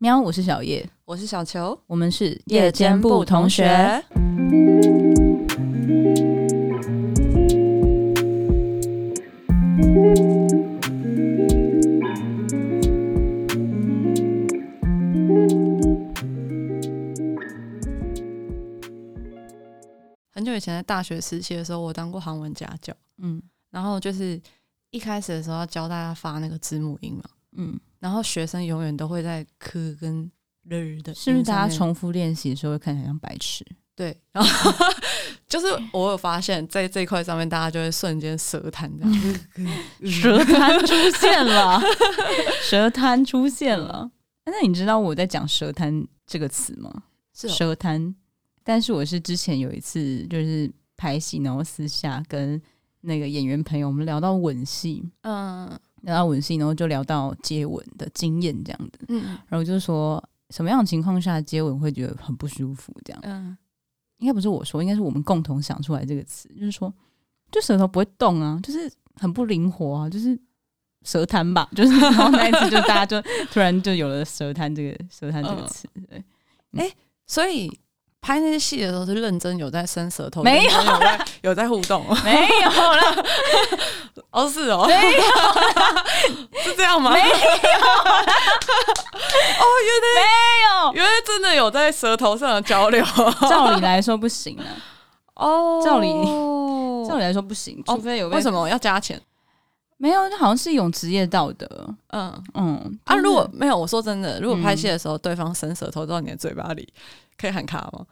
喵，我是小叶，我是小球，我们是夜间部同学。很久以前在大学时期的时候，我当过韩文家教，嗯，然后就是一开始的时候要教大家发那个字母音嘛，嗯。然后学生永远都会在科跟日的，是不是大家重复练习的时候会看起来像白痴？对，然后就是我有发现，在这一块上面，大家就会瞬间舌瘫这样，舌瘫出现了，舌瘫出现了。那你知道我在讲舌瘫这个词吗？是舌瘫，但是我是之前有一次就是拍戏，然后私下跟那个演员朋友我们聊到吻戏，嗯。聊到吻戏，然后就聊到接吻的经验这样的，嗯，然后就是说什么样的情况下接吻会觉得很不舒服这样，嗯，应该不是我说，应该是我们共同想出来这个词，就是说，就舌头不会动啊，就是很不灵活啊，就是舌瘫吧，就是然后那一次就大家就突然就有了舌瘫这个舌瘫这个词，对，哎、欸，所以。拍那些戏的时候是认真有在伸舌头，没有。有在有在互动，没有了。哦，是哦，没有 是这样吗？没有。哦，原来没有，原来真的有在舌头上的交流。照理来说不行啊。哦，照理 照理来说不行，除非有。为什么要加钱？没有，这好像是一种职业道德。嗯嗯。啊，如果没有，我说真的，如果拍戏的时候对方伸舌头到你的嘴巴里。可以喊卡吗？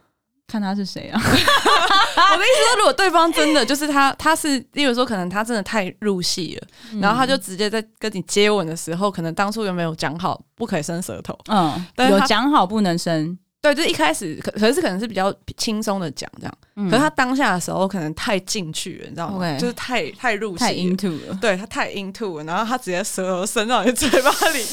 看他是谁啊？我的意思说，如果对方真的就是他，他是，例如说，可能他真的太入戏了，嗯、然后他就直接在跟你接吻的时候，可能当初有没有讲好不可以伸舌头？嗯，有讲好不能伸。对，就一开始可可是可能是比较轻松的讲这样，嗯、可是他当下的时候可能太进去了，你知道吗就是太太入戏，太 into 了。对他太 into 了，然后他直接舌头伸到你嘴巴里，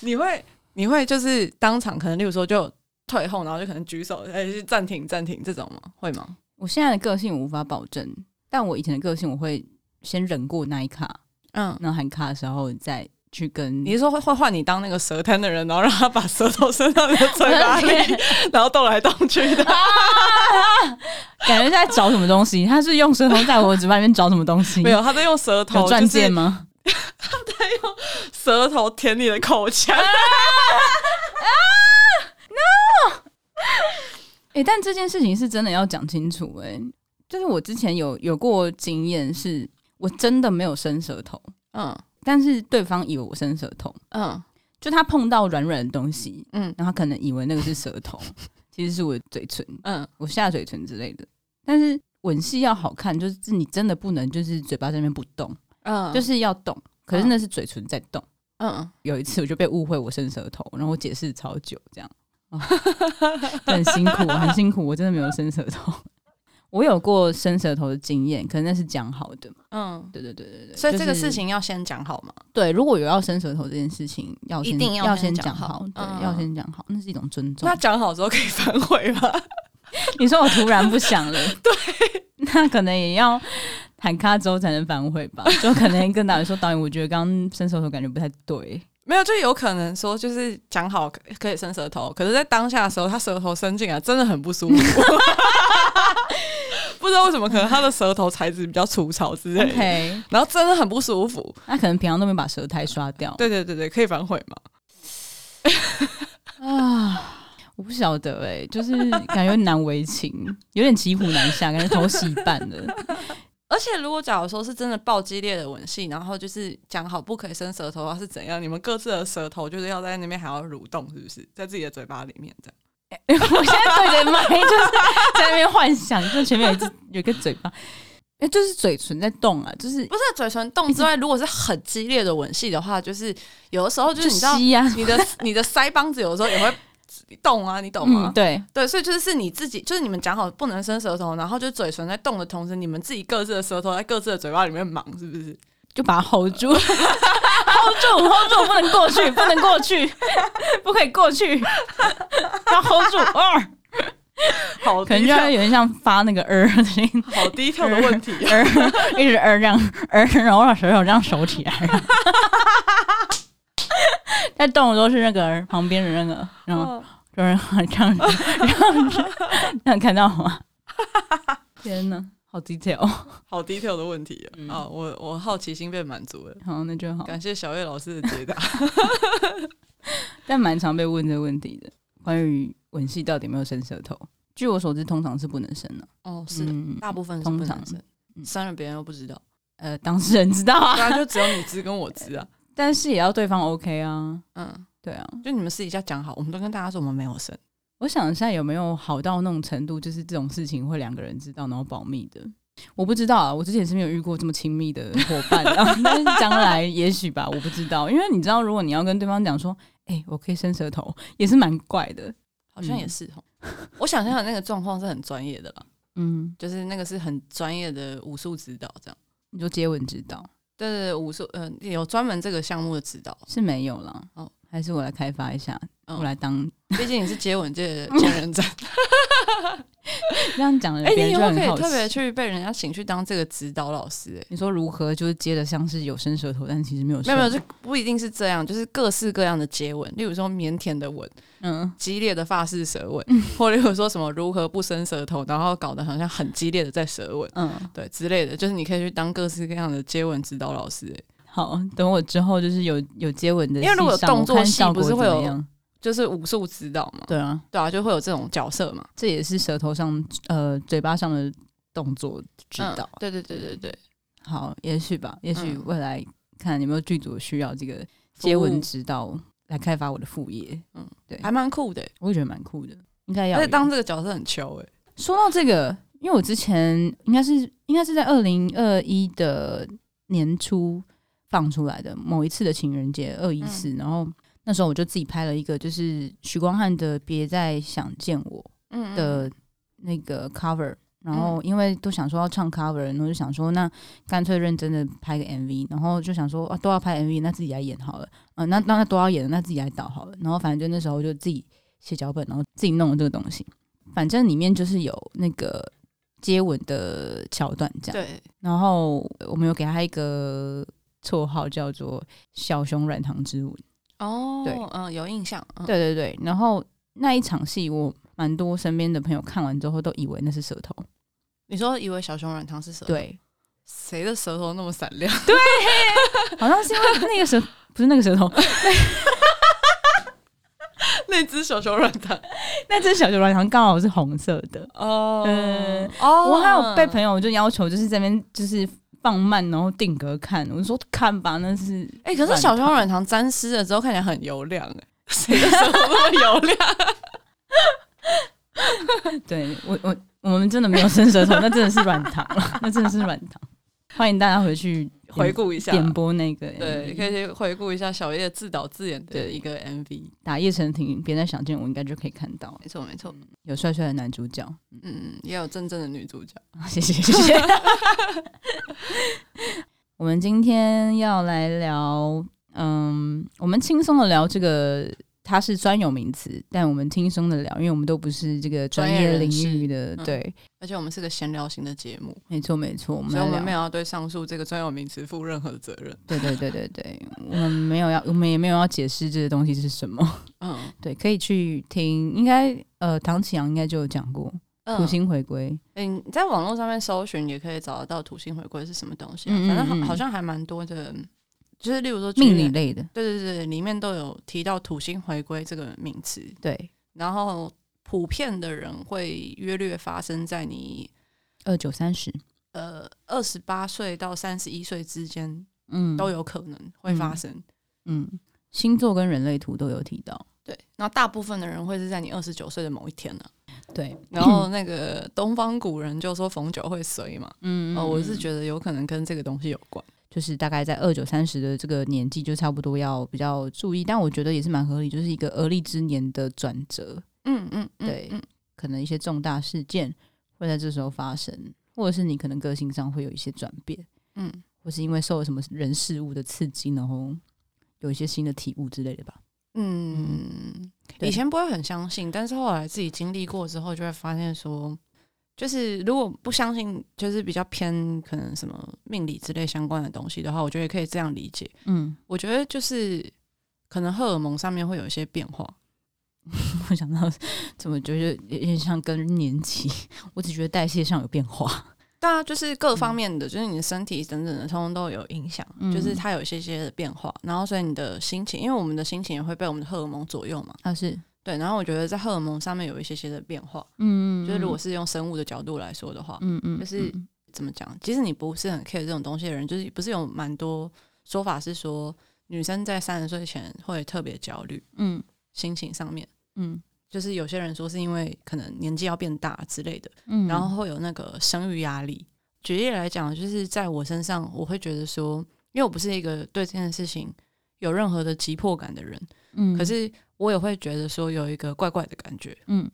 你会你会就是当场可能，例如说就。退后，然后就可能举手，哎，暂停，暂停，这种吗？会吗？我现在的个性我无法保证，但我以前的个性我会先忍过那一卡，嗯，然后喊卡的时候再去跟。你是说会会换你当那个舌瘫的人，然后让他把舌头伸到你的嘴巴里，然后动来动去的，感觉在找什么东西？他是用舌头在我嘴巴里面找什么东西？没有，他在用舌头钻戒吗？他在用舌头舔你的口腔。哎、欸，但这件事情是真的要讲清楚哎、欸，就是我之前有有过经验，是我真的没有伸舌头，嗯，但是对方以为我伸舌头，嗯，就他碰到软软的东西，嗯，然后他可能以为那个是舌头，其实是我的嘴唇，嗯，我下嘴唇之类的。但是吻戏要好看，就是你真的不能就是嘴巴这边不动，嗯，就是要动，可是那是嘴唇在动，嗯，有一次我就被误会我伸舌头，然后我解释超久这样。很辛苦，很辛苦，我真的没有伸舌头。我有过伸舌头的经验，可能那是讲好的。嗯，对对对对对。所以这个事情要先讲好吗？对，如果有要伸舌头这件事情，要一定要先讲好，对，要先讲好，那是一种尊重。那讲好之后可以反悔吗？你说我突然不想了，对，那可能也要喊卡之后才能反悔吧？就可能跟导演说，导演，我觉得刚刚伸舌头感觉不太对。没有，就有可能说，就是讲好可以伸舌头，可是，在当下的时候，他舌头伸进来真的很不舒服，不知道为什么，可能他的舌头材质比较粗糙之类的，Okay. 然后真的很不舒服。那可能平常都没把舌苔刷掉。对对对对，可以反悔吗？啊，我不晓得哎、欸，就是感觉难为情，有点骑虎难下，感觉头洗一半了。而且，如果假如说是真的爆激烈的吻戏，然后就是讲好不可以伸舌头的话，是怎样？你们各自的舌头就是要在那边还要蠕动，是不是？在自己的嘴巴里面这样？欸、我现在对着麦，就是在那边幻想，就前面有一只有一个嘴巴，哎、欸，就是嘴唇在动啊，就是不是嘴唇动之外，如果是很激烈的吻戏的话，就是有的时候就是你知道，啊、你的你的腮帮子有的时候也会。动啊，你懂吗？嗯、对对，所以就是是你自己，就是你们讲好不能伸舌头，然后就嘴唇在动的同时，你们自己各自的舌头在各自的嘴巴里面忙，是不是？就把它 hold 住，hold 住，hold 住，不能过去，不能过去，不可以过去，要 hold 住。二，好，可能就要有点像发那个呃的声音，好低调的问题，呃，一直呃这样呃，然后把舌头这样收起来。在动的都是那个旁边的那个，然后有人这样这样看到吗？天哪，好 detail，好 detail 的问题啊！我我好奇心被满足了。好，那就好。感谢小叶老师的解答。但蛮常被问这个问题的，关于吻戏到底有没有伸舌头？据我所知，通常是不能伸的。哦，是的，嗯、大部分是不能伸，通常生了别人又不知道。呃，当事人知道啊，当然就只有你知跟我知啊。但是也要对方 OK 啊。嗯，对啊，就你们私底下讲好，我们都跟大家说我们没有生。我想一下有没有好到那种程度，就是这种事情会两个人知道然后保密的。我不知道啊，我之前是没有遇过这么亲密的伙伴，但是将来也许吧，我不知道。因为你知道，如果你要跟对方讲说，哎、欸，我可以伸舌头，也是蛮怪的，好像也是哦。嗯、我想象的那个状况是很专业的啦，嗯，就是那个是很专业的武术指导，这样。你就接吻指导？对对对，武术，嗯、呃，有专门这个项目的指导是没有了哦。还是我来开发一下，嗯、我来当，毕竟你是接吻界的千人斩。这样讲的，哎、以后可以特别去被人家请去当这个指导老师、欸。哎，你说如何就是接的像是有伸舌头，但其实没有，没有没有，就不一定是这样，就是各式各样的接吻，例如说腼腆的吻，嗯，激烈的发式舌吻，嗯、或者例如说什么如何不伸舌头，然后搞得好像很激烈的在舌吻，嗯，对之类的，就是你可以去当各式各样的接吻指导老师、欸。哎。好，等我之后就是有有接吻的，因为如果动作戏不是会有，就是武术指导嘛？对啊，对啊，就会有这种角色嘛。这也是舌头上呃嘴巴上的动作指导、嗯。对对对对对，好，也许吧，也许未来看有没有剧组需要这个接吻指导来开发我的副业。嗯，对，还蛮酷的，我也觉得蛮酷的，应该要。而且当这个角色很糗哎。说到这个，因为我之前应该是应该是在二零二一的年初。放出来的某一次的情人节二一四，然后那时候我就自己拍了一个，就是许光汉的《别再想见我》的那个 cover，然后因为都想说要唱 cover，然后就想说那干脆认真的拍个 MV，然后就想说啊都要拍 MV，那自己来演好了，嗯，那那都要演，那自己来导好了，然后反正就那时候就自己写脚本，然后自己弄了这个东西，反正里面就是有那个接吻的桥段这样，对，然后我们有给他一个。绰号叫做“小熊软糖之吻”哦，对，嗯，有印象，嗯、对对对。然后那一场戏，我蛮多身边的朋友看完之后都以为那是舌头。你说以为小熊软糖是舌头？对，谁的舌头那么闪亮？对，好像是因为那个舌不是那个舌头，那只小熊软糖，那只小熊软糖刚好是红色的哦。嗯，哦，我还有被朋友就要求，就是这边就是。放慢，然后定格看。我说看吧，那是哎、欸，可是小熊软糖沾湿了之后看起来很油亮哎，谁的舌头那么油亮？对我我我们真的没有伸舌头，那真的是软糖了，那真的是软糖。欢迎大家回去回顾一下点播那个，对，可以去回顾一下小叶自导自演的一个 MV，打叶晨婷，别再想见我，应该就可以看到。没错没错，有帅帅的男主角，嗯，也有真正的女主角。谢谢谢谢。我们今天要来聊，嗯，我们轻松的聊这个。它是专有名词，但我们轻松的聊，因为我们都不是这个专业领域的，对、嗯，而且我们是个闲聊型的节目，没错没错，所以我们没有要对上述这个专有名词负任何责任。对对对对对，我们没有要，我们也没有要解释这个东西是什么。嗯，对，可以去听，应该呃，唐启阳应该就有讲过土星回归。嗯，你在网络上面搜寻也可以找得到土星回归是什么东西、啊，反正好好像还蛮多的。就是例如说命理类的，对对对，里面都有提到土星回归这个名词。对，然后普遍的人会约略发生在你二九三十，呃，二十八岁到三十一岁之间，嗯，都有可能会发生。嗯，嗯，星座跟人类图都有提到。对，然后大部分的人会是在你二十九岁的某一天呢、啊。对，然后那个东方古人就说逢九会衰嘛。嗯，嗯，嗯，呃，我是觉得有可能跟这个东西有关。就是大概在二九三十的这个年纪，就差不多要比较注意。但我觉得也是蛮合理，就是一个而立之年的转折。嗯嗯，嗯对，嗯、可能一些重大事件会在这时候发生，或者是你可能个性上会有一些转变。嗯，或是因为受了什么人事物的刺激，然后有一些新的体悟之类的吧。嗯，嗯以前不会很相信，但是后来自己经历过之后，就会发现说。就是如果不相信，就是比较偏可能什么命理之类相关的东西的话，我觉得也可以这样理解。嗯，我觉得就是可能荷尔蒙上面会有一些变化。我想到怎么觉得有点像更年期，我只觉得代谢上有变化。对啊，就是各方面的，嗯、就是你的身体等等的，通通都有影响。嗯、就是它有一些些的变化，然后所以你的心情，因为我们的心情也会被我们的荷尔蒙左右嘛。啊，是对。然后我觉得在荷尔蒙上面有一些些的变化。嗯，就是如果是用生物的角度来说的话，嗯嗯，就是怎么讲？其实你不是很 care 这种东西的人，就是不是有蛮多说法是说，女生在三十岁前会特别焦虑。嗯，心情上面，嗯。就是有些人说是因为可能年纪要变大之类的，嗯，然后会有那个生育压力。举例来讲，就是在我身上，我会觉得说，因为我不是一个对这件事情有任何的急迫感的人，嗯，可是我也会觉得说有一个怪怪的感觉，嗯，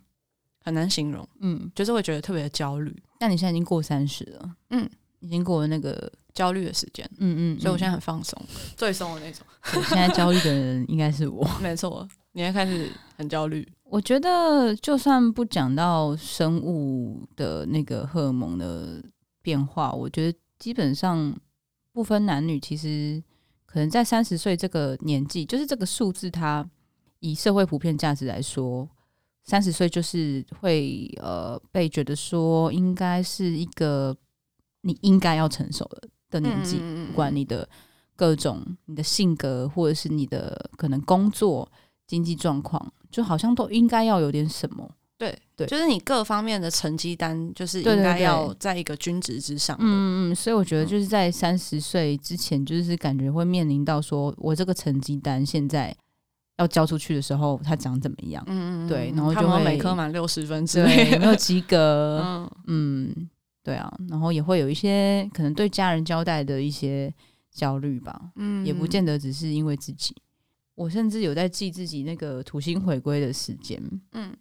很难形容，嗯，就是会觉得特别的焦虑。那你现在已经过三十了，嗯，已经过了那个焦虑的时间，嗯嗯，所以我现在很放松，最松的那种。现在焦虑的人应该是我，没错，你还开始很焦虑。我觉得，就算不讲到生物的那个荷尔蒙的变化，我觉得基本上不分男女，其实可能在三十岁这个年纪，就是这个数字，它以社会普遍价值来说，三十岁就是会呃被觉得说应该是一个你应该要成熟的的年纪，嗯、不管你的各种你的性格，或者是你的可能工作经济状况。就好像都应该要有点什么，对对，就是你各方面的成绩单，就是应该要在一个均值之上。嗯嗯，所以我觉得就是在三十岁之前，就是感觉会面临到说，我这个成绩单现在要交出去的时候，它长怎么样？嗯嗯，对，然后就会每科满六十分之类，有没有及格？嗯嗯，对啊，然后也会有一些可能对家人交代的一些焦虑吧。嗯，也不见得只是因为自己。我甚至有在记自己那个土星回归的时间，嗯，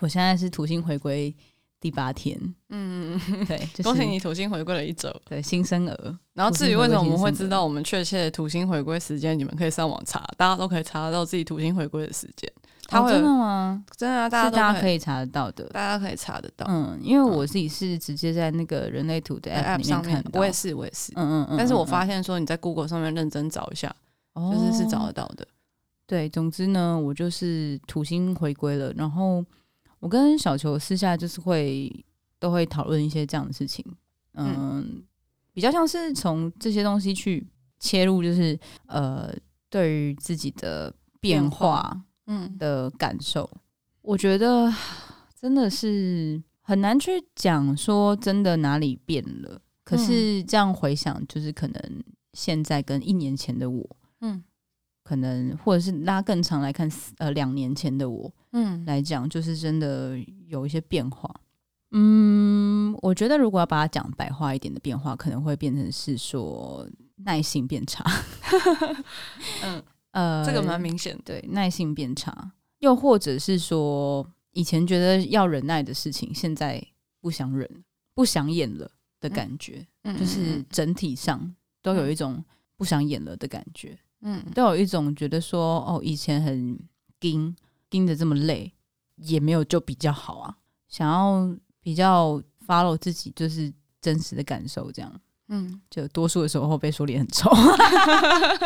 我现在是土星回归第八天，嗯，对，就是、恭喜你土星回归了一周，对，新生儿。然后至于为什么我们会知道我们确切的土星回归时间，你们可以上网查，大家都可以查得到自己土星回归的时间。他会、哦、真的吗？真的、啊，大家大家可以查得到的，大家可以查得到。嗯，因为我自己是直接在那个人类图的 app 上面看到，我也是，我也是，嗯嗯嗯。但是我发现说你在 Google 上面认真找一下，哦、就是是找得到的。对，总之呢，我就是土星回归了，然后我跟小球私下就是会都会讨论一些这样的事情，嗯，嗯比较像是从这些东西去切入，就是呃，对于自己的变化，嗯的感受，嗯、我觉得真的是很难去讲说真的哪里变了，可是这样回想，就是可能现在跟一年前的我，嗯。可能或者是拉更长来看，呃，两年前的我，嗯，来讲就是真的有一些变化。嗯，我觉得如果要把它讲白话一点的变化，可能会变成是说耐性变差。嗯，呃，这个蛮明显，对，耐性变差，又或者是说以前觉得要忍耐的事情，现在不想忍、不想演了的感觉，嗯，就是整体上都有一种不想演了的感觉。嗯，都有一种觉得说，哦，以前很盯盯着这么累，也没有就比较好啊。想要比较 follow 自己，就是真实的感受，这样。嗯，就多数的时候被说脸很臭，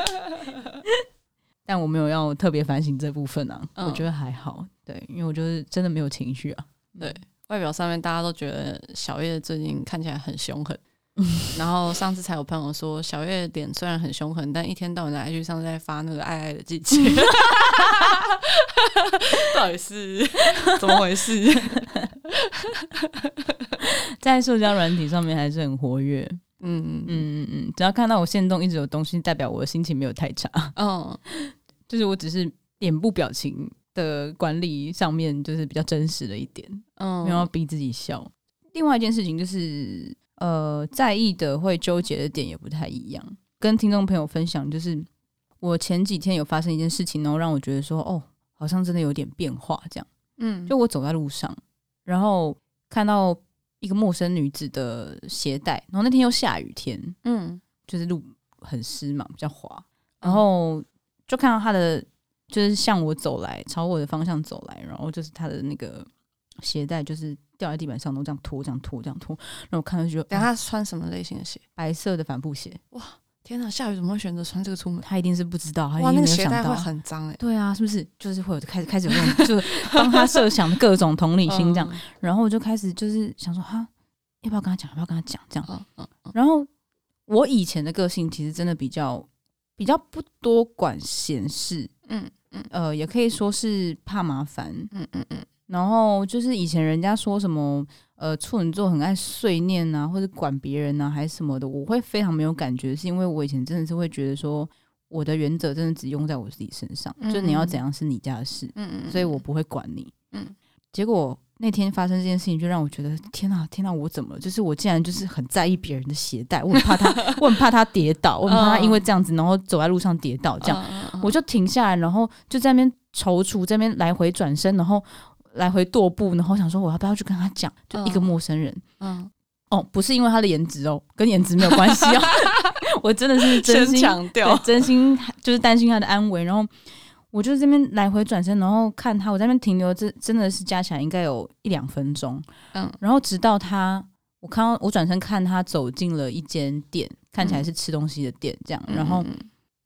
但我没有要特别反省这部分啊。嗯、我觉得还好，对，因为我就是真的没有情绪啊。对，外表上面大家都觉得小叶最近看起来很凶狠。然后上次才有朋友说，小月脸虽然很凶狠，但一天到晚在 IG 上在发那个爱爱的季节 到底是怎么回事？在社交软体上面还是很活跃。嗯嗯嗯嗯，只要看到我限动一直有东西，代表我的心情没有太差。嗯，就是我只是脸部表情的管理上面就是比较真实了一点。嗯，没有要逼自己笑。另外一件事情就是。呃，在意的会纠结的点也不太一样。跟听众朋友分享，就是我前几天有发生一件事情，然后让我觉得说，哦，好像真的有点变化这样。嗯，就我走在路上，然后看到一个陌生女子的鞋带，然后那天又下雨天，嗯，就是路很湿嘛，比较滑，然后就看到她的，就是向我走来，朝我的方向走来，然后就是她的那个鞋带，就是。掉在地板上，都这样拖，这样拖，这样拖。然后我看到就觉得，等下他穿什么类型的鞋？白色的帆布鞋。哇，天哪，下雨怎么会选择穿这个出门？他一定是不知道，他哇，那个鞋带会很脏哎。对啊，是不是？就是会有开始开始有那种，就是帮他设想各种同理心这样。嗯、然后我就开始就是想说，哈，要不要跟他讲？要不要跟他讲？这样。嗯嗯嗯、然后我以前的个性其实真的比较比较不多管闲事，嗯嗯，呃，也可以说是怕麻烦，嗯嗯嗯。然后就是以前人家说什么，呃，处女座很爱碎念啊，或者管别人啊，还是什么的，我会非常没有感觉，是因为我以前真的是会觉得说，我的原则真的只用在我自己身上，嗯、就你要怎样是你家的事，嗯嗯，所以我不会管你，嗯。结果那天发生这件事情，就让我觉得天哪，天哪，我怎么了？就是我竟然就是很在意别人的鞋带，我很怕他，我很怕他跌倒，我很怕他因为这样子，然后走在路上跌倒，这样，我就停下来，然后就在那边踌躇，在那边来回转身，然后。来回踱步，然后想说我要不要去跟他讲？就一个陌生人，嗯，哦，不是因为他的颜值哦，跟颜值没有关系哦。我真的是真心强调，真心就是担心他的安危。然后我就这边来回转身，然后看他，我在那边停留，这真的是加起来应该有一两分钟。嗯，然后直到他，我看到我转身看他走进了一间店，看起来是吃东西的店，这样。然后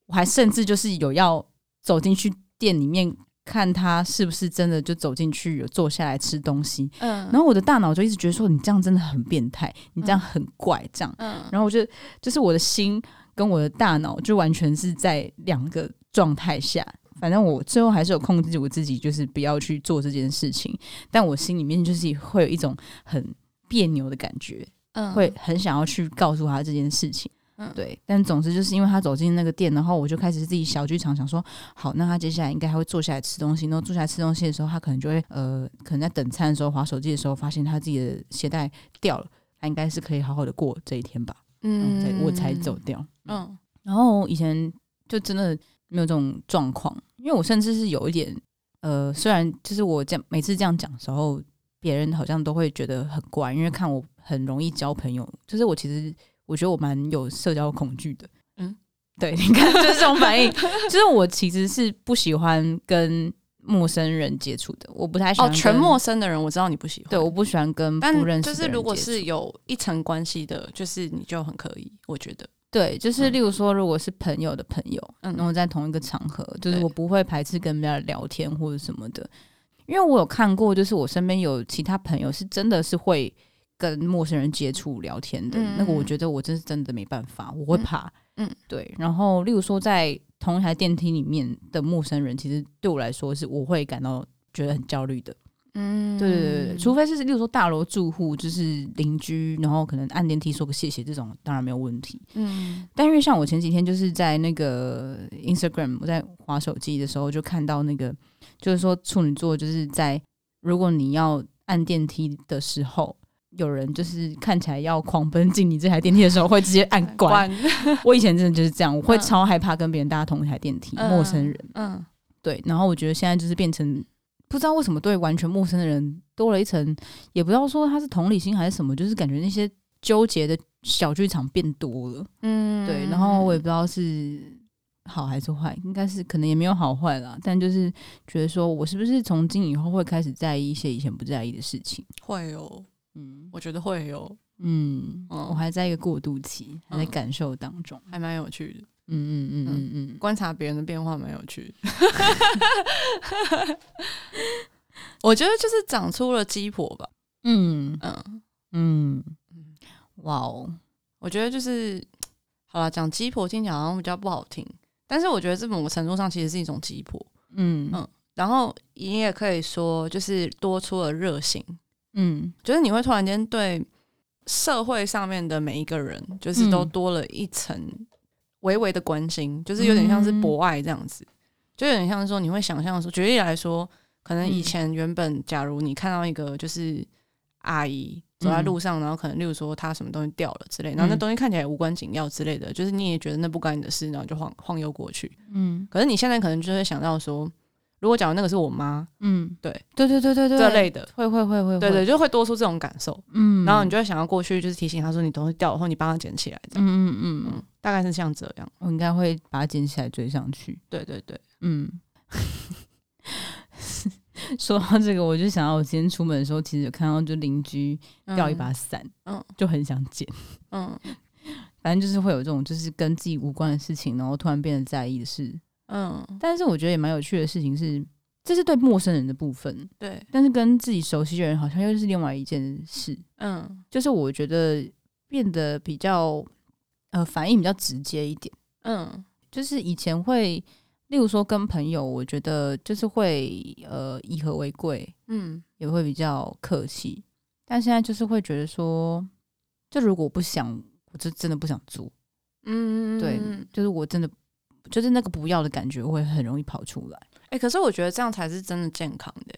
我还甚至就是有要走进去店里面。看他是不是真的就走进去有坐下来吃东西，嗯，然后我的大脑就一直觉得说，你这样真的很变态，你这样很怪，这样，嗯，然后我就就是我的心跟我的大脑就完全是在两个状态下，反正我最后还是有控制我自己，就是不要去做这件事情，但我心里面就是会有一种很别扭的感觉，嗯，会很想要去告诉他这件事情。嗯，对，但总之就是因为他走进那个店，然后我就开始自己小剧场，想说，好，那他接下来应该还会坐下来吃东西。然后坐下来吃东西的时候，他可能就会呃，可能在等餐的时候划手机的时候，发现他自己的鞋带掉了，他应该是可以好好的过这一天吧。嗯，我才走掉。嗯，然后以前就真的没有这种状况，因为我甚至是有一点呃，虽然就是我这样每次这样讲的时候，别人好像都会觉得很怪，因为看我很容易交朋友，就是我其实。我觉得我蛮有社交恐惧的，嗯，对，你看就是这种反应，就是我其实是不喜欢跟陌生人接触的，我不太喜欢。哦，全陌生的人，我知道你不喜欢。对，我不喜欢跟不认识。就是如果是有一层关系的，就是你就很可以，我觉得。对，就是例如说，如果是朋友的朋友，嗯，然后在同一个场合，就是我不会排斥跟别人家聊天或者什么的，因为我有看过，就是我身边有其他朋友是真的是会。跟陌生人接触聊天的、嗯、那个，我觉得我真是真的没办法，我会怕。嗯，对。然后，例如说，在同一台电梯里面的陌生人，其实对我来说，是我会感到觉得很焦虑的。嗯，对对对对，除非是例如说大楼住户，就是邻居，然后可能按电梯说个谢谢，这种当然没有问题。嗯，但因为像我前几天就是在那个 Instagram，我在划手机的时候，就看到那个，就是说处女座就是在如果你要按电梯的时候。有人就是看起来要狂奔进你这台电梯的时候，会直接按 关。我以前真的就是这样，我会超害怕跟别人搭同一台电梯，陌生人。嗯，对。然后我觉得现在就是变成不知道为什么对完全陌生的人多了一层，也不知道说他是同理心还是什么，就是感觉那些纠结的小剧场变多了。嗯，对。然后我也不知道是好还是坏，应该是可能也没有好坏啦。但就是觉得说我是不是从今以后会开始在意一些以前不在意的事情？会哦。嗯，我觉得会有，嗯，嗯，我还在一个过渡期，还在感受当中，还蛮有趣的，嗯嗯嗯嗯嗯，观察别人的变化蛮有趣的，我觉得就是长出了鸡婆吧，嗯。嗯。嗯。嗯，哇哦，我觉得就是好了，讲鸡婆听起来好像比较不好听，但是我觉得这某个程度上其实是一种鸡婆，嗯。嗯，然后你也可以说就是多出了热心。嗯，就是你会突然间对社会上面的每一个人，就是都多了一层微微的关心，嗯、就是有点像是博爱这样子，嗯、就有点像是说你会想象说，举例来说，可能以前原本假如你看到一个就是阿姨走在路上，嗯、然后可能例如说她什么东西掉了之类，然后那东西看起来无关紧要之类的，就是你也觉得那不关你的事，然后就晃晃悠过去。嗯，可是你现在可能就会想到说。如果讲的那个是我妈，嗯，对，对对对对对，这类的。会会会会，对对，就会多出这种感受，嗯，然后你就会想要过去，就是提醒他说你东西掉了，后你帮他捡起来，这样，嗯嗯嗯嗯，大概是像这样，我应该会把它捡起来追上去，对对对，嗯。说到这个，我就想到我今天出门的时候，其实有看到就邻居掉一把伞，嗯，就很想捡，嗯。反正就是会有这种就是跟自己无关的事情，然后突然变得在意的事。嗯，但是我觉得也蛮有趣的事情是，这是对陌生人的部分，对。但是跟自己熟悉的人好像又是另外一件事。嗯，就是我觉得变得比较呃反应比较直接一点。嗯，就是以前会，例如说跟朋友，我觉得就是会呃以和为贵，嗯，也会比较客气。但现在就是会觉得说，就如果我不想，我就真的不想做。嗯，对，就是我真的。就是那个不要的感觉会很容易跑出来，哎、欸，可是我觉得这样才是真的健康的。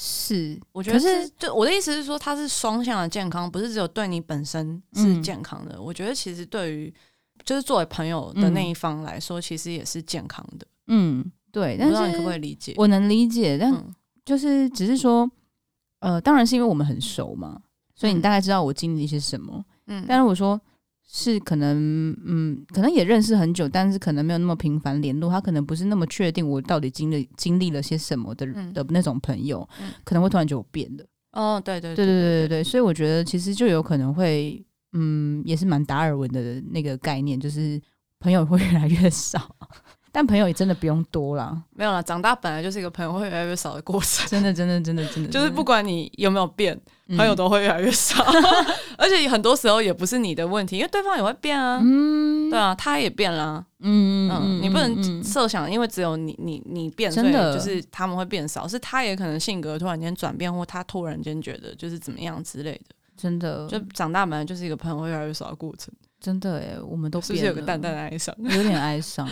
是，我觉得是，是就我的意思是说，它是双向的健康，不是只有对你本身是健康的。嗯、我觉得其实对于就是作为朋友的那一方来说，嗯、其实也是健康的。嗯，对。但是你可不可以理解？我能理解，但就是只是说，呃，当然是因为我们很熟嘛，所以你大概知道我经历一些什么。嗯，但是我说。是可能，嗯，可能也认识很久，但是可能没有那么频繁联络。他可能不是那么确定我到底经历经历了些什么的、嗯、的那种朋友，嗯、可能会突然就变了。哦，对对对对对对对，所以我觉得其实就有可能会，嗯，也是蛮达尔文的那个概念，就是朋友会越来越少。但朋友也真的不用多啦，没有啦，长大本来就是一个朋友会越来越少的过程。真的，真的，真的，真的，就是不管你有没有变，朋友都会越来越少。而且很多时候也不是你的问题，因为对方也会变啊。嗯，对啊，他也变了。嗯嗯，你不能设想，因为只有你你你变，所以就是他们会变少。是他也可能性格突然间转变，或他突然间觉得就是怎么样之类的。真的，就长大本来就是一个朋友会越来越少的过程。真的哎，我们都是不是有个淡淡的哀伤？有点哀伤。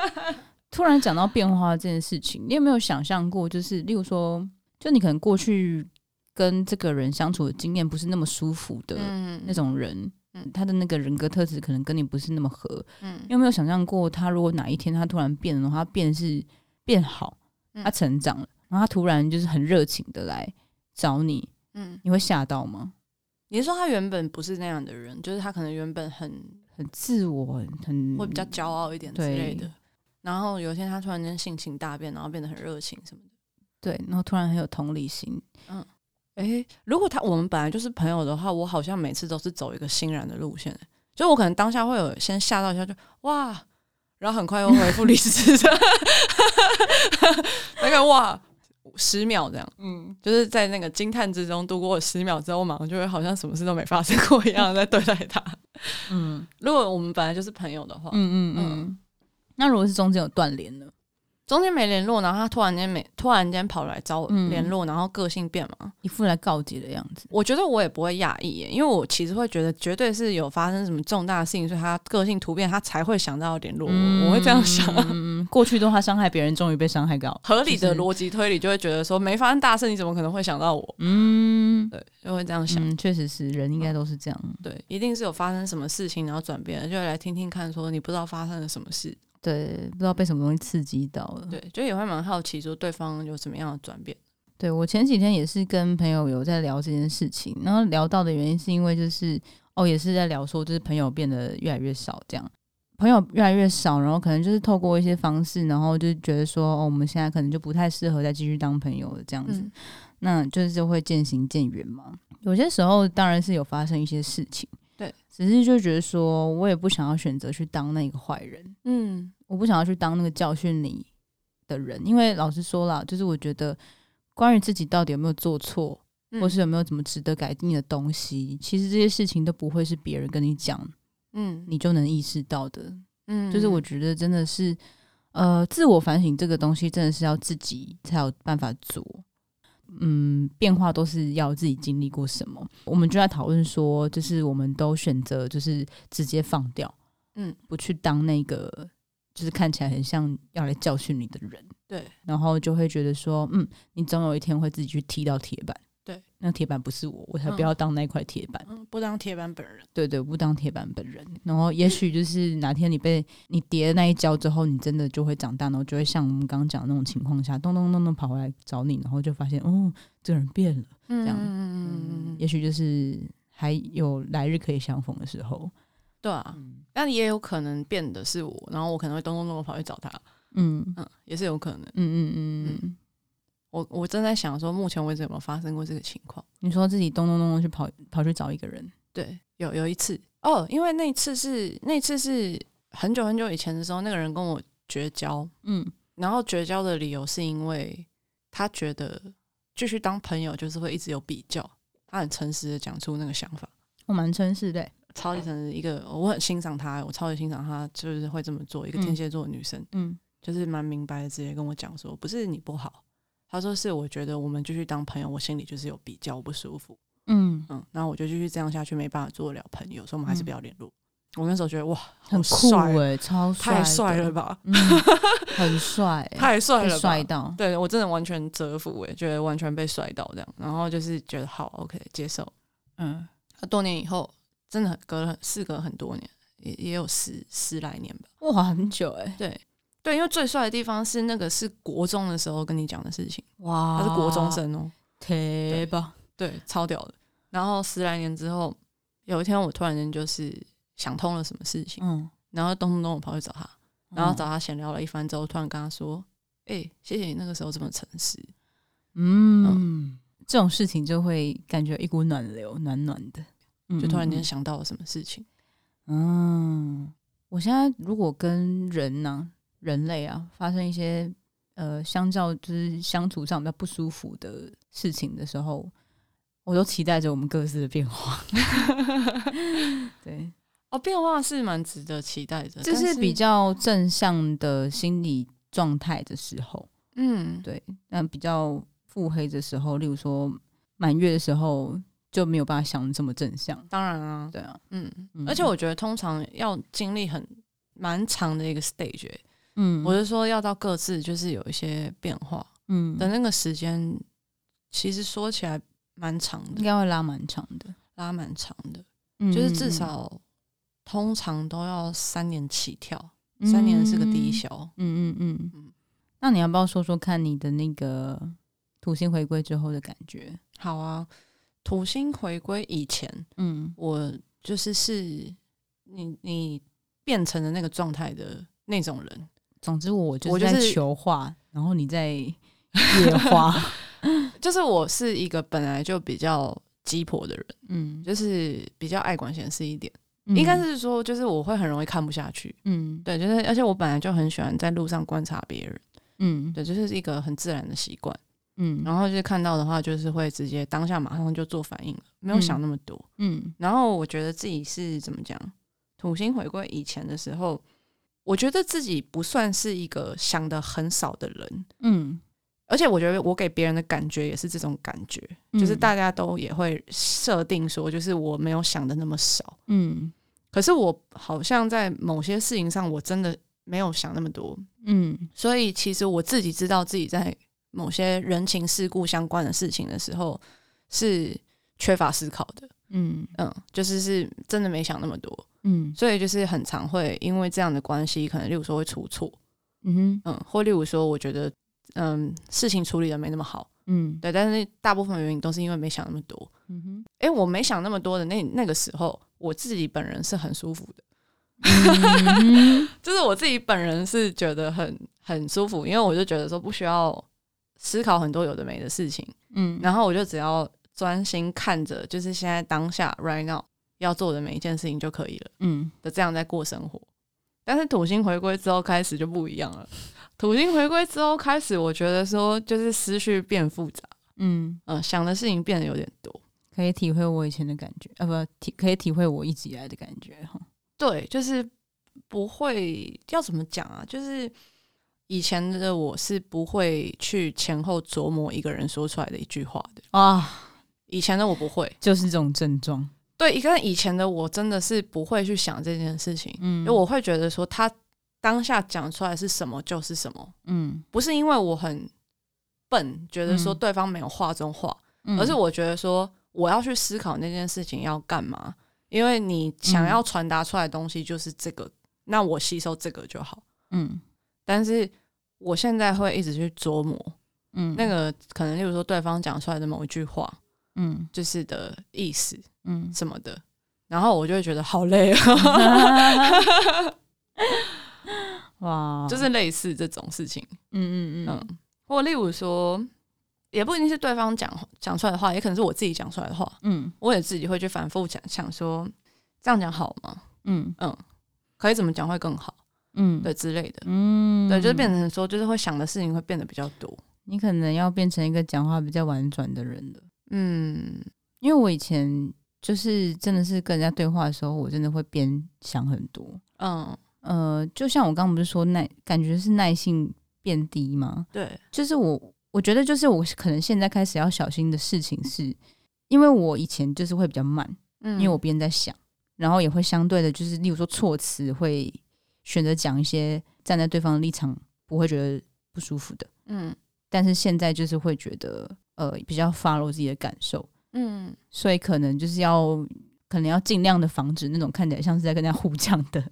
突然讲到变化这件事情，你有没有想象过？就是例如说，就你可能过去跟这个人相处的经验不是那么舒服的那种人，嗯，他的那个人格特质可能跟你不是那么合。嗯，你有没有想象过，他如果哪一天他突然变了，他变是变好，他成长了，然后他突然就是很热情的来找你，嗯，你会吓到吗？你是说他原本不是那样的人，就是他可能原本很很自我，很会比较骄傲一点之类的。然后有一天他突然间性情大变，然后变得很热情什么的。对，然后突然很有同理心。嗯，诶，如果他我们本来就是朋友的话，我好像每次都是走一个欣然的路线，就我可能当下会有先吓到一下就，就哇，然后很快又恢复理智的，那个哇。十秒这样，嗯，就是在那个惊叹之中度过了十秒之后，我马上就会好像什么事都没发生过一样在对待他。嗯，如果我们本来就是朋友的话，嗯嗯嗯，那如果是中间有断联呢？中间没联络，然后他突然间没突然间跑来找我联络，嗯、然后个性变嘛，一副来告急的样子。我觉得我也不会讶异耶，因为我其实会觉得绝对是有发生什么重大的事情，所以他个性突变，他才会想到联络我。嗯、我会这样想。嗯，过去的话伤害别人，终于被伤害到，合理的逻辑推理就会觉得说没发生大事，你怎么可能会想到我？嗯，对，就会这样想。嗯，确实是人应该都是这样。对，一定是有发生什么事情，然后转变了，就会来听听看，说你不知道发生了什么事。对，不知道被什么东西刺激到了。对，就也会蛮好奇，说对方有什么样的转变。对，我前几天也是跟朋友有在聊这件事情，然后聊到的原因是因为就是哦，也是在聊说，就是朋友变得越来越少，这样朋友越来越少，然后可能就是透过一些方式，然后就觉得说哦，我们现在可能就不太适合再继续当朋友了，这样子，嗯、那就是就会渐行渐远嘛。有些时候当然是有发生一些事情。对，只是就觉得说，我也不想要选择去当那个坏人，嗯，我不想要去当那个教训你的人，因为老实说了，就是我觉得关于自己到底有没有做错，嗯、或是有没有怎么值得改进的东西，其实这些事情都不会是别人跟你讲，嗯，你就能意识到的，嗯，就是我觉得真的是，呃，自我反省这个东西真的是要自己才有办法做。嗯，变化都是要自己经历过什么，我们就在讨论说，就是我们都选择就是直接放掉，嗯，不去当那个就是看起来很像要来教训你的人，对，然后就会觉得说，嗯，你总有一天会自己去踢到铁板。对，那铁板不是我，我才不要当那块铁板。嗯，不当铁板本人。对对，不当铁板本人。然后，也许就是哪天你被你跌了那一跤之后，你真的就会长大，然后就会像我们刚刚讲的那种情况下，咚咚咚咚跑回来找你，然后就发现，哦，这个人变了。这样，嗯，也许就是还有来日可以相逢的时候。对啊，但也有可能变的是我，然后我可能会咚咚咚跑去找他。嗯嗯，也是有可能。嗯嗯嗯嗯。我我正在想说，目前为止有没有发生过这个情况？你说自己咚咚咚咚去跑跑去找一个人？对，有有一次，哦，因为那次是那次是很久很久以前的时候，那个人跟我绝交，嗯，然后绝交的理由是因为他觉得继续当朋友就是会一直有比较，他很诚实的讲出那个想法。我蛮诚实的，超级诚实，一个我很欣赏他，我超级欣赏他，就是会这么做，一个天蝎座的女生，嗯，就是蛮明白的，直接跟我讲说，不是你不好，他说是我觉得我们继续当朋友，我心里就是有比较不舒服。嗯嗯，然后我就继续这样下去，没办法做得了朋友，所以我们还是不要联络。嗯、我那时候觉得哇，很酷哎，超帅，太帅了吧，嗯、很帅，太帅了，帅到，对我真的完全折服哎，觉得完全被帅到这样，然后就是觉得好 OK 接受，嗯，多年以后，真的隔了事隔很多年，也也有十十来年吧，哇，很久哎，对对，因为最帅的地方是那个是国中的时候跟你讲的事情，哇，他是国中生哦，贴吧，对，超屌的。然后十来年之后，有一天我突然间就是想通了什么事情，嗯，然后咚咚咚我跑去找他，然后找他闲聊了一番之后，突然跟他说：“哎、欸，谢谢你那个时候这么诚实。”嗯，嗯，这种事情就会感觉一股暖流，暖暖的，就突然间想到了什么事情。嗯，我现在如果跟人呢、啊，人类啊，发生一些呃，相较就是相处上比较不舒服的事情的时候。我都期待着我们各自的变化，对，哦，变化是蛮值得期待的，这是比较正向的心理状态的时候，嗯，对，那比较腹黑的时候，例如说满月的时候，就没有办法想这么正向。当然啊，对啊，嗯，而且我觉得通常要经历很蛮长的一个 stage，嗯，我是说要到各自就是有一些变化，嗯，的那个时间，其实说起来。蛮长的，应该会拉蛮长的，拉蛮长的，嗯、就是至少通常都要三年起跳，嗯、三年是个低消。嗯嗯嗯嗯。那你要不要说说看你的那个土星回归之后的感觉？好啊，土星回归以前，嗯，我就是是你你变成的那个状态的那种人。总之，我就是在求化，就是、然后你在野花。就是我是一个本来就比较鸡婆的人，嗯，就是比较爱管闲事一点，嗯、应该是说，就是我会很容易看不下去，嗯，对，就是而且我本来就很喜欢在路上观察别人，嗯，对，就是一个很自然的习惯，嗯，然后就是看到的话，就是会直接当下马上就做反应了，没有想那么多，嗯，然后我觉得自己是怎么讲，土星回归以前的时候，我觉得自己不算是一个想的很少的人，嗯。而且我觉得我给别人的感觉也是这种感觉，嗯、就是大家都也会设定说，就是我没有想的那么少，嗯。可是我好像在某些事情上，我真的没有想那么多，嗯。所以其实我自己知道自己在某些人情世故相关的事情的时候，是缺乏思考的，嗯。嗯，就是是真的没想那么多，嗯。所以就是很常会因为这样的关系，可能例如说会出错，嗯哼。嗯，或例如说我觉得。嗯，事情处理的没那么好，嗯，对，但是大部分原因都是因为没想那么多，嗯哼，哎、欸，我没想那么多的那那个时候，我自己本人是很舒服的，嗯、就是我自己本人是觉得很很舒服，因为我就觉得说不需要思考很多有的没的事情，嗯，然后我就只要专心看着，就是现在当下 right now 要做的每一件事情就可以了，嗯，的这样在过生活，但是土星回归之后开始就不一样了。土星回归之后开始，我觉得说就是思绪变复杂，嗯嗯，想的事情变得有点多，可以体会我以前的感觉，啊不体可以体会我一直以来的感觉哈。对，就是不会要怎么讲啊？就是以前的我是不会去前后琢磨一个人说出来的一句话的啊。以前的我不会，就是这种症状。对，一个以前的我真的是不会去想这件事情，嗯，因为我会觉得说他。当下讲出来是什么就是什么，嗯，不是因为我很笨，觉得说对方没有话中话，嗯，而是我觉得说我要去思考那件事情要干嘛，因为你想要传达出来的东西就是这个，嗯，那我吸收这个就好，嗯，但是我现在会一直去琢磨，嗯，那个可能例如说对方讲出来的某一句话，嗯，就是的意思，嗯，什么的，然后我就会觉得好累啊。哇，就是类似这种事情，嗯嗯嗯，嗯，或例如说，也不一定是对方讲讲出来的话，也可能是我自己讲出来的话，嗯，我也自己会去反复讲，想说，这样讲好吗？嗯。嗯，可以怎么讲会更好？嗯，对之类的，嗯，对，就是变成说，就是会想的事情会变得比较多。你可能要变成一个讲话比较婉转的人了。嗯，因为我以前就是真的是跟人家对话的时候，我真的会边想很多。嗯呃，就像我刚刚不是说耐，感觉是耐性变低吗？对，就是我我觉得就是我可能现在开始要小心的事情是，因为我以前就是会比较慢，嗯，因为我边在想，然后也会相对的，就是例如说措辞会。选择讲一些站在对方的立场不会觉得不舒服的，嗯，但是现在就是会觉得呃比较 follow 自己的感受，嗯，所以可能就是要可能要尽量的防止那种看起来像是在跟人家互呛的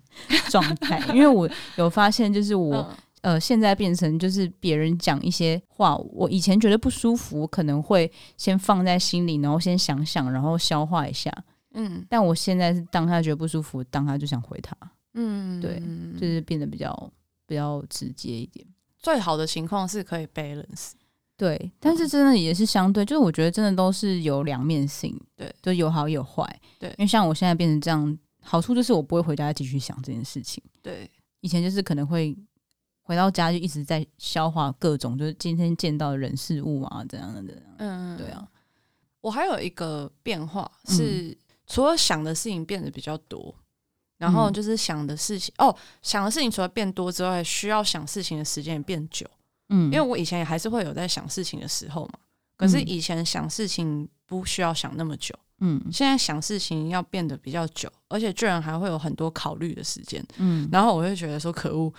状态，因为我有发现就是我、嗯、呃现在变成就是别人讲一些话，我以前觉得不舒服，我可能会先放在心里，然后先想想，然后消化一下，嗯，但我现在是当他觉得不舒服，当他就想回他。嗯，对，就是变得比较比较直接一点。最好的情况是可以 balance，对，但是真的也是相对，就是我觉得真的都是有两面性，对，就有好有坏，对。因为像我现在变成这样，好处就是我不会回家继续想这件事情，对。以前就是可能会回到家就一直在消化各种，就是今天见到的人事物啊，怎样的这样，嗯，对啊。我还有一个变化是，嗯、除了想的事情变得比较多。然后就是想的事情、嗯、哦，想的事情除了变多之外，需要想事情的时间也变久。嗯，因为我以前也还是会有在想事情的时候嘛，可是以前想事情不需要想那么久。嗯，现在想事情要变得比较久，而且居然还会有很多考虑的时间。嗯，然后我就觉得说可恶，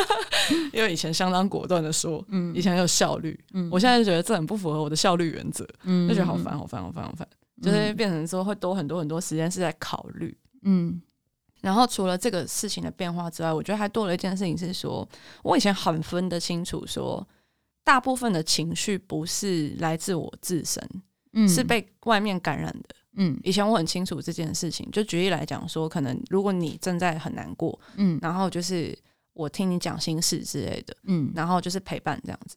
因为以前相当果断的说，嗯，以前很有效率，嗯，我现在就觉得这很不符合我的效率原则，嗯，就觉得好烦，好烦，好烦，好烦，就是变成说会多很多很多时间是在考虑，嗯。然后除了这个事情的变化之外，我觉得还多了一件事情是说，我以前很分得清楚，说大部分的情绪不是来自我自身，嗯，是被外面感染的，嗯，以前我很清楚这件事情。就举例来讲说，可能如果你正在很难过，嗯，然后就是我听你讲心事之类的，嗯，然后就是陪伴这样子。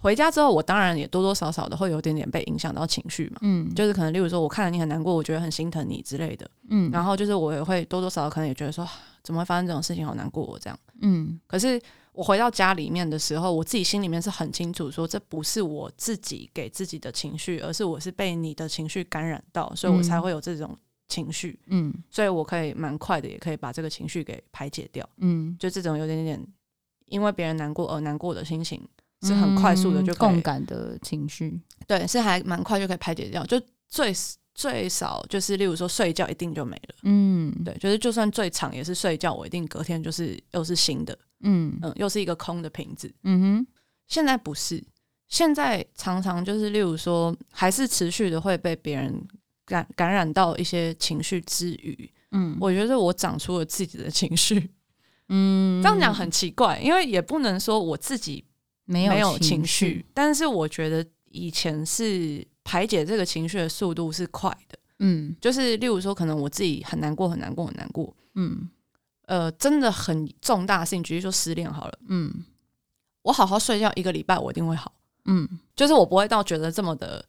回家之后，我当然也多多少少的会有点点被影响到情绪嘛，嗯，就是可能例如说，我看了你很难过，我觉得很心疼你之类的，嗯，然后就是我也会多多少少可能也觉得说，怎么会发生这种事情，好难过我这样，嗯，可是我回到家里面的时候，我自己心里面是很清楚，说这不是我自己给自己的情绪，而是我是被你的情绪感染到，所以我才会有这种情绪，嗯，所以我可以蛮快的，也可以把这个情绪给排解掉，嗯，就这种有点点因为别人难过而难过的心情。是很快速的就共感的情绪，对，是还蛮快就可以排解掉，就最最少就是例如说睡觉一定就没了，嗯，对，就是就算最长也是睡觉，我一定隔天就是又是新的，嗯。嗯，又是一个空的瓶子，嗯哼，现在不是，现在常常就是例如说还是持续的会被别人感感染到一些情绪之余，嗯，我觉得我长出了自己的情绪，嗯，这样讲很奇怪，因为也不能说我自己。没有，没有情绪，但是我觉得以前是排解这个情绪的速度是快的，嗯，就是例如说，可能我自己很难过，很难过，很难过，嗯，呃，真的很重大的事情，举例说失恋好了，嗯，我好好睡觉一个礼拜，我一定会好，嗯，就是我不会到觉得这么的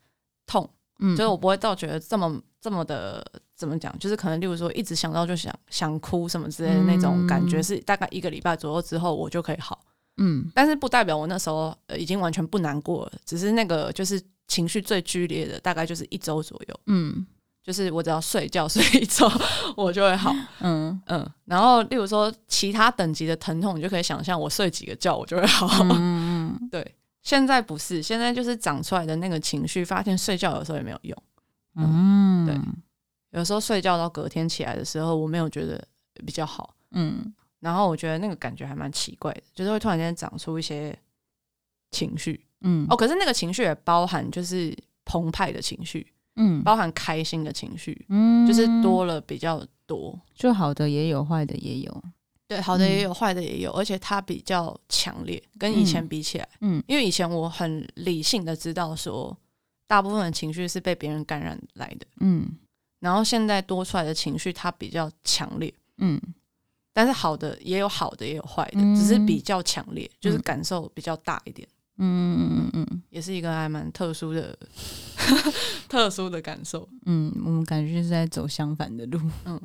痛，嗯，就是我不会到觉得这么这么的怎么讲，就是可能例如说一直想到就想想哭什么之类的那种感觉，是大概一个礼拜左右之后我就可以好。嗯，但是不代表我那时候呃已经完全不难过了，只是那个就是情绪最剧烈的，大概就是一周左右。嗯，就是我只要睡觉睡一周，我就会好。嗯嗯，然后例如说其他等级的疼痛，你就可以想象我睡几个觉我就会好。嗯嗯，对。现在不是，现在就是长出来的那个情绪，发现睡觉有时候也没有用。嗯，对。有时候睡觉到隔天起来的时候，我没有觉得比较好。嗯。然后我觉得那个感觉还蛮奇怪的，就是会突然间长出一些情绪，嗯，哦，可是那个情绪也包含就是澎湃的情绪，嗯，包含开心的情绪，嗯，就是多了比较多，就好的也有，坏的也有，对，好的也有，坏的也有，而且它比较强烈，跟以前比起来，嗯，因为以前我很理性的知道说，大部分的情绪是被别人感染来的，嗯，然后现在多出来的情绪它比较强烈，嗯。但是好的也有好的也有坏的，嗯、只是比较强烈，嗯、就是感受比较大一点。嗯嗯嗯嗯，也是一个还蛮特殊的 特殊的感受。嗯，我们感觉就是在走相反的路。嗯，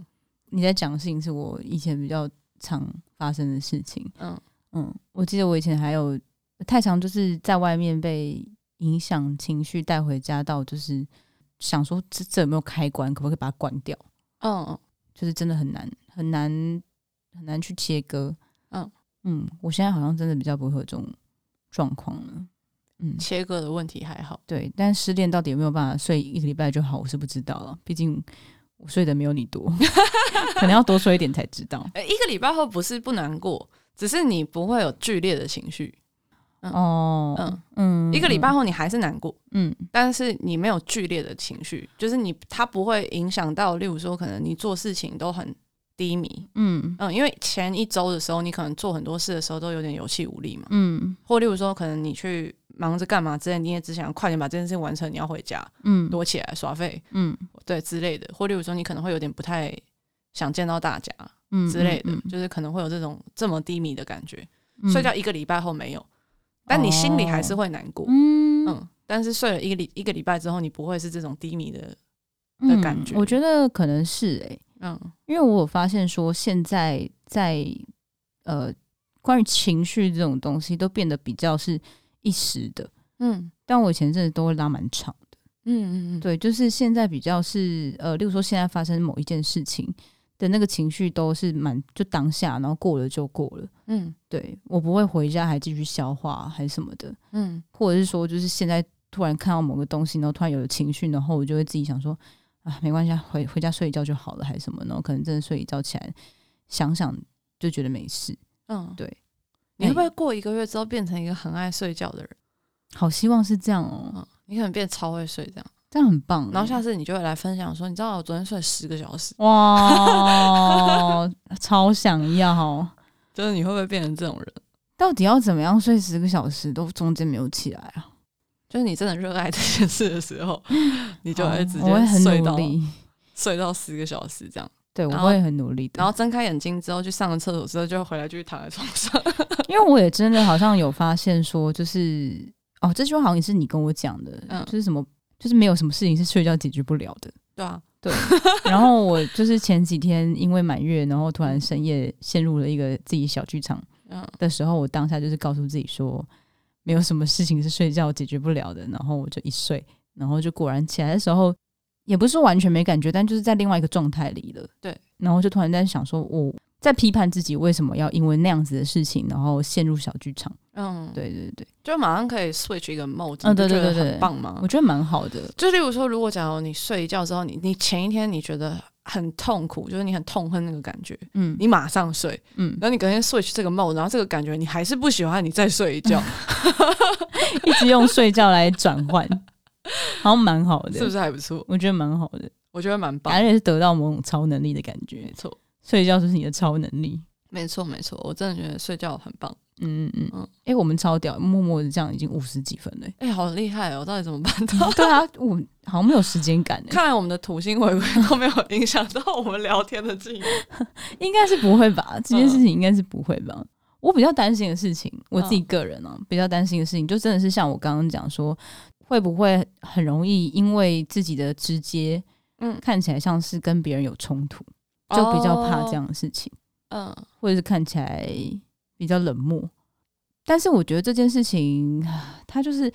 你在讲的事情是我以前比较常发生的事情。嗯嗯，我记得我以前还有太常就是在外面被影响情绪带回家，到就是想说这这有没有开关，可不可以把它关掉？嗯，就是真的很难很难很难去切割。嗯嗯，我现在好像真的比较不会有这种状况了。嗯，切割的问题还好。对，但失恋到底有没有办法睡一个礼拜就好，我是不知道了。毕竟我睡的没有你多，可能要多睡一点才知道。哎、欸，一个礼拜后不是不难过，只是你不会有剧烈的情绪。嗯、哦，嗯嗯，一个礼拜后你还是难过，嗯，但是你没有剧烈的情绪，就是你它不会影响到，例如说可能你做事情都很。低迷，嗯。嗯，因为前一周的时候，你可能做很多事的时候都有点有气无力嘛，嗯，或例如说，可能你去忙着干嘛之类，你也只想快点把这件事情完成，你要回家，嗯，躲起来耍废，嗯，对之类的，或例如说，你可能会有点不太想见到大家，嗯之类的，嗯嗯、就是可能会有这种这么低迷的感觉。嗯、睡觉一个礼拜后没有，但你心里还是会难过，嗯。嗯，但是睡了一个礼一个礼拜之后，你不会是这种低迷的的感觉。我觉得可能是哎、欸。嗯，因为我有发现说，现在在呃，关于情绪这种东西，都变得比较是一时的。嗯，但我以前真的都会拉蛮长的。嗯嗯嗯，对，就是现在比较是呃，例如说现在发生某一件事情的那个情绪，都是蛮就当下，然后过了就过了。嗯，对，我不会回家还继续消化还是什么的。嗯，或者是说，就是现在突然看到某个东西，然后突然有了情绪，然后我就会自己想说。啊，没关系，回回家睡一觉就好了，还是什么呢？可能真的睡一觉起来，想想就觉得没事。嗯，对。你会不会过一个月之后变成一个很爱睡觉的人？好希望是这样哦。嗯，你可能变超会睡，这样这样很棒。然后下次你就会来分享说，你知道我昨天睡十个小时，哇，超想要。就是你会不会变成这种人？到底要怎么样睡十个小时都中间没有起来啊？就是你真的热爱这件事的时候，你就会直接睡到睡到十个小时这样。对，我会很努力的。然后睁开眼睛之后，去上个厕所之后，就会回来继续躺在床上。因为我也真的好像有发现说，就是哦，这句话好像也是你跟我讲的，嗯，就是什么，就是没有什么事情是睡觉解决不了的。对啊，对。然后我就是前几天因为满月，然后突然深夜陷入了一个自己小剧场的时候，我当下就是告诉自己说。没有什么事情是睡觉解决不了的，然后我就一睡，然后就果然起来的时候，也不是完全没感觉，但就是在另外一个状态里了。对，然后就突然在想说，我在批判自己为什么要因为那样子的事情，然后陷入小剧场。嗯，对对对，就马上可以 switch 一个 mode，嗯，对对对对，很棒吗？我觉得蛮好的。就例如说，如果假如你睡一觉之后，你你前一天你觉得。很痛苦，就是你很痛恨那个感觉，嗯，你马上睡，嗯，然后你隔天 switch 这个 mode，然后这个感觉你还是不喜欢，你再睡一觉，一直用睡觉来转换，好像蛮好的，是不是还不错？我觉得蛮好的，我觉得蛮棒，而且是得到某种超能力的感觉，没错，睡觉就是你的超能力，没错没错，我真的觉得睡觉很棒。嗯嗯嗯，哎、欸，我们超屌，默默的这样已经五十几分了，哎、欸，好厉害哦！到底怎么办到？对啊，我好像没有时间感，看来我们的土星回归都没有影响到我们聊天的进度，应该是不会吧？这件事情应该是不会吧？嗯、我比较担心的事情，我自己个人啊，嗯、比较担心的事情，就真的是像我刚刚讲说，会不会很容易因为自己的直接，嗯，看起来像是跟别人有冲突，就比较怕这样的事情，嗯，或者是看起来。比较冷漠，但是我觉得这件事情，它就是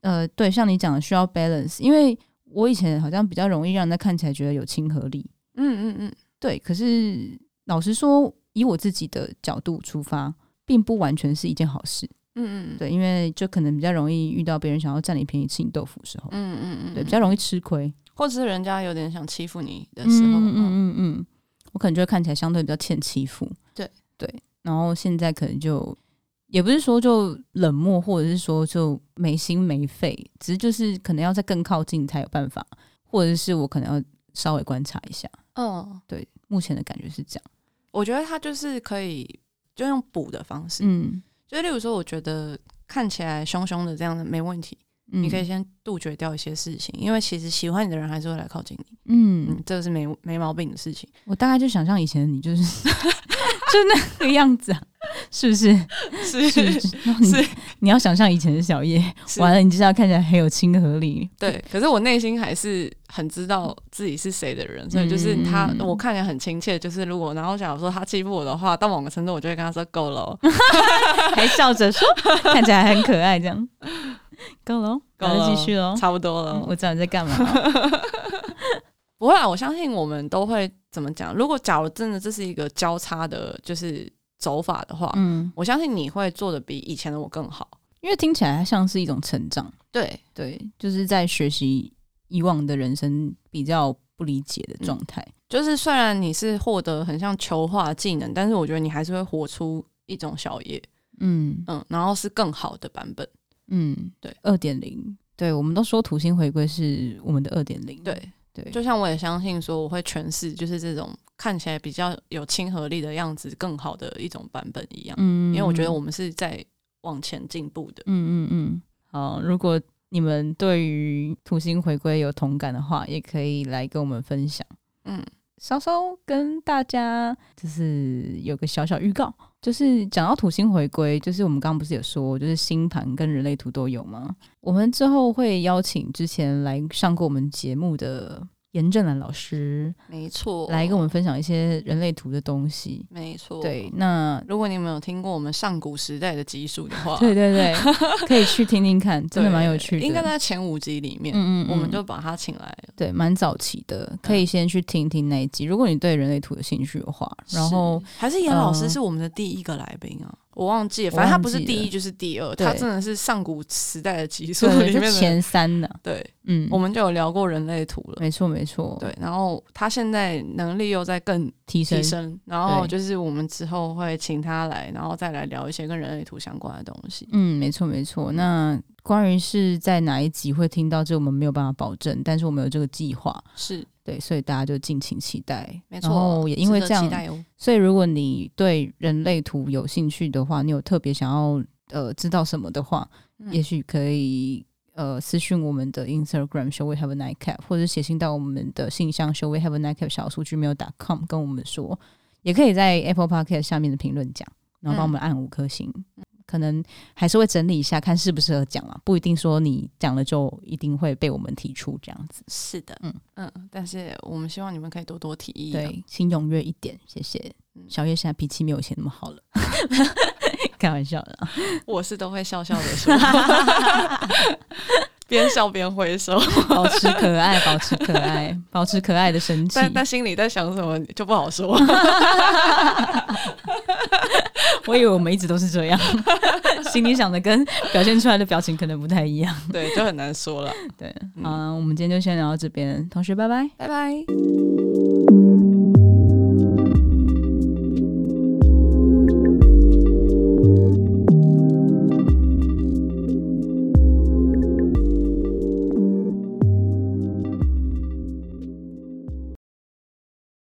呃，对，像你讲的需要 balance，因为我以前好像比较容易让人家看起来觉得有亲和力，嗯嗯嗯，对。可是老实说，以我自己的角度出发，并不完全是一件好事，嗯嗯，对，因为就可能比较容易遇到别人想要占你便宜吃你豆腐的时候，嗯嗯嗯，对，比较容易。吃亏，或者是人家有点想欺负你的时候，嗯嗯。嗯嗯，我可能就会看起来相对比较欠欺负，对。对。然后现在可能就也不是说就冷漠，或者是说就没心没肺，只是就是可能要再更靠近才有办法，或者是我可能要稍微观察一下。嗯，对，目前的感觉是这样。我觉得他就是可以就用补的方式，嗯，就例如说，我觉得看起来凶凶的这样的没问题，嗯，你可以先杜绝掉一些事情，因为其实喜欢你的人还是会来靠近你，嗯，嗯，这个是没没毛病的事情。我大概就想象以前的你就是。就那个样子啊，是不是？是是，是你要想象以前的小叶，完了你就是要看起来很有亲和力。对，可是我内心还是很知道自己是谁的人，所以就是他，嗯、我看起来很亲切。就是如果然后假如说他欺负我的话，到某个程度，我就会跟他说够了，还笑着说，看起来很可爱这样。够了，够了，继续喽，差不多了。我知道你在干嘛。不会啊，我相信我们都会怎么讲。如果假如真的这是一个交叉的，就是。走法的话，嗯，我相信你会做的比以前的我更好，因为听起来像是一种成长。对对，就是在学习以往的人生比较不理解的状态。嗯，就是虽然你是获得很像球化技能，但是我觉得你还是会活出一种小叶，嗯嗯，然后是更好的版本。嗯，对，二点零，对，我们都说土星回归是我们的二点零。对对，就像我也相信说，我会诠释就是这种。看起来比较有亲和力的样子，更好的一种版本一样。嗯，因为我觉得我们是在往前进步的。嗯嗯嗯。好，如果你们对于土星回归有同感的话，也可以来跟我们分享。嗯，稍稍跟大家就是有个小小预告，就是讲到土星回归，就是我们刚刚不是有说，就是星盘跟人类图都有吗？我们之后会邀请之前来上过我们节目的。严正兰老师，没错，来跟我们分享一些人类图的东西。没错，对，那如果你们有听过我们上古时代的集数的话，对对对，可以去听听看，真的蛮有趣的。应该在前五集里面，嗯嗯，我们就把他请来了。对，蛮早期的，可以先去听听那一集。如果你对人类图有兴趣的话，然后还是严老师是我们的第一个来宾啊。我忘记了，反正他不是第一就是第二，他真的是上古时代的奇数里面前三呢。对，嗯，我们就有聊过人类图了，没错没错。对，然后他现在能力又在更提升，然后就是我们之后会请他来，然后再来聊一些跟人类图相关的东西。嗯，没错没错。那关于是在哪一集会听到这，我们没有办法保证，但是我们有这个计划。是。对，所以大家就敬请期待。没错，然后也因为这样，哦、所以如果你对人类图有兴趣的话，你有特别想要呃知道什么的话，嗯、也许可以呃私讯我们的 Instagram Shall We Have a Nightcap，或者写信到我们的信箱 Shall We Have a Nightcap 小数据 mail.com 跟我们说，也可以在 Apple Podcast 下面的评论讲，然后帮我们按五颗星。嗯可能还是会整理一下，看适不适合讲啊，不一定说你讲了就一定会被我们提出这样子。是的，嗯。嗯，但是我们希望你们可以多多提议，对，请踊跃一点，谢谢。小月现在脾气没有以前那么好了，开玩笑的，我是都会笑笑的说，边笑边挥手，保持可爱，保持可爱，保持可爱的神 情。但但心里在想什么就不好说。我以为我们一直都是这样，心里想的跟表现出来的表情可能不太一样，对，就很难说了。对，好，我们今天就先聊到这边，同学，拜拜，拜拜。